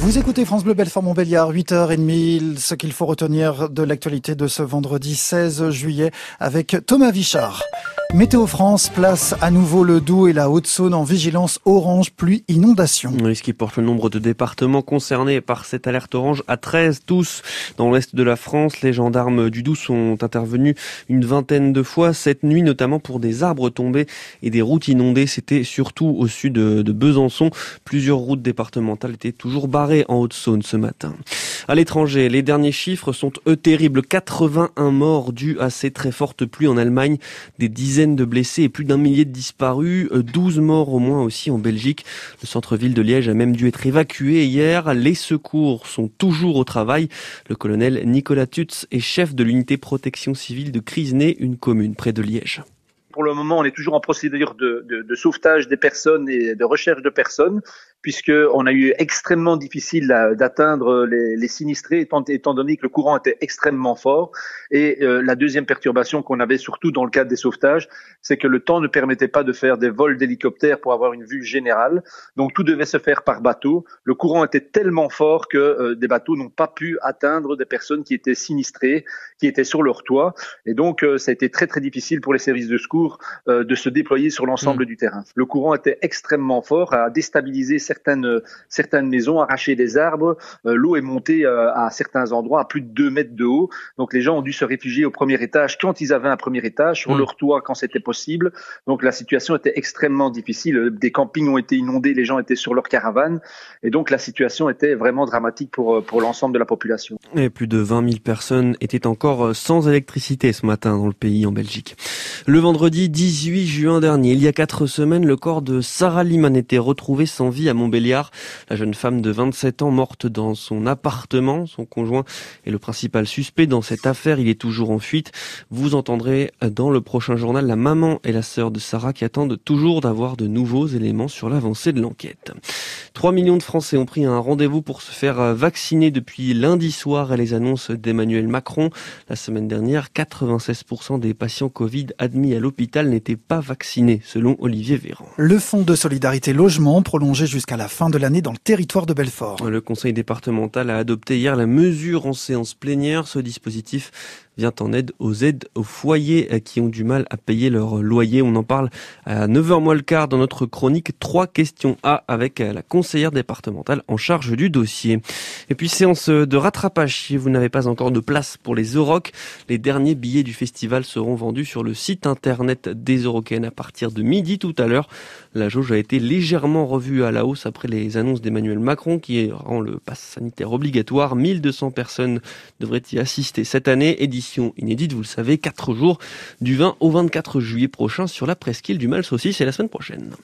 Vous écoutez France Bleu Belfort Montbéliard, 8h30, ce qu'il faut retenir de l'actualité de ce vendredi 16 juillet avec Thomas Vichard. Météo France place à nouveau le Doubs et la Haute-Saône en vigilance orange pluie inondation. Ce qui porte le nombre de départements concernés par cette alerte orange à 13 tous. Dans l'ouest de la France, les gendarmes du Doubs sont intervenus une vingtaine de fois cette nuit, notamment pour des arbres tombés et des routes inondées. C'était surtout au sud de Besançon. Plusieurs routes départementales étaient toujours barrées en Haute-Saône ce matin. À l'étranger, les derniers chiffres sont eux terribles. 81 morts dus à ces très fortes pluies en Allemagne, des dizaines de blessés et plus d'un millier de disparus, 12 morts au moins aussi en Belgique. Le centre-ville de Liège a même dû être évacué hier. Les secours sont toujours au travail. Le colonel Nicolas Tutz est chef de l'unité protection civile de Crisnay, une commune près de Liège. Pour le moment, on est toujours en procédure de sauvetage des personnes et de recherche de personnes puisque on a eu extrêmement difficile d'atteindre les, les, sinistrés étant, étant, donné que le courant était extrêmement fort. Et euh, la deuxième perturbation qu'on avait surtout dans le cadre des sauvetages, c'est que le temps ne permettait pas de faire des vols d'hélicoptères pour avoir une vue générale. Donc tout devait se faire par bateau. Le courant était tellement fort que euh, des bateaux n'ont pas pu atteindre des personnes qui étaient sinistrées, qui étaient sur leur toit. Et donc euh, ça a été très très difficile pour les services de secours de se déployer sur l'ensemble mmh. du terrain. Le courant était extrêmement fort, a déstabilisé certaines, certaines maisons, arracher des arbres. Euh, l'eau est montée euh, à certains endroits à plus de 2 mètres de haut. Donc les gens ont dû se réfugier au premier étage quand ils avaient un premier étage, sur mm. leur toit quand c'était possible. Donc la situation était extrêmement difficile. Des campings ont été inondés, les gens étaient sur leur caravane. Et donc la situation était vraiment dramatique pour, euh, pour l'ensemble de la population. Et plus de 20 000 personnes étaient encore sans électricité ce matin dans le pays, en Belgique. Le vendredi 18 juin dernier, il y a quatre semaines, le corps de Sarah Liman était retrouvé sans vie à La jeune femme de 27 ans morte dans son appartement. Son conjoint est le principal suspect dans cette affaire. Il est toujours en fuite. Vous entendrez dans le prochain journal la maman et la sœur de Sarah qui attendent toujours d'avoir de nouveaux éléments sur l'avancée de l'enquête. 3 millions de Français ont pris un rendez-vous pour se faire vacciner depuis lundi soir à les annonces d'Emmanuel Macron. La semaine dernière, 96% des patients Covid admis à l'hôpital n'étaient pas vaccinés, selon Olivier Véran. Le fonds de solidarité logement prolongé jusqu'à la fin de l'année dans le territoire de Belfort. Le conseil départemental a adopté hier la mesure en séance plénière. Ce dispositif vient en aide aux aides aux foyers euh, qui ont du mal à payer leur loyer. On en parle à 9h moins le quart dans notre chronique. Trois questions A avec euh, la conseillère départementale en charge du dossier. Et puis séance de rattrapage. Si vous n'avez pas encore de place pour les Euroc, les derniers billets du festival seront vendus sur le site internet des Eurocaines à partir de midi tout à l'heure. La jauge a été légèrement revue à la hausse après les annonces d'Emmanuel Macron qui rend le pass sanitaire obligatoire. 1200 personnes devraient y assister cette année. Inédite, vous le savez, 4 jours du 20 au 24 juillet prochain sur la presqu'île du Mal Saucisse et la semaine prochaine.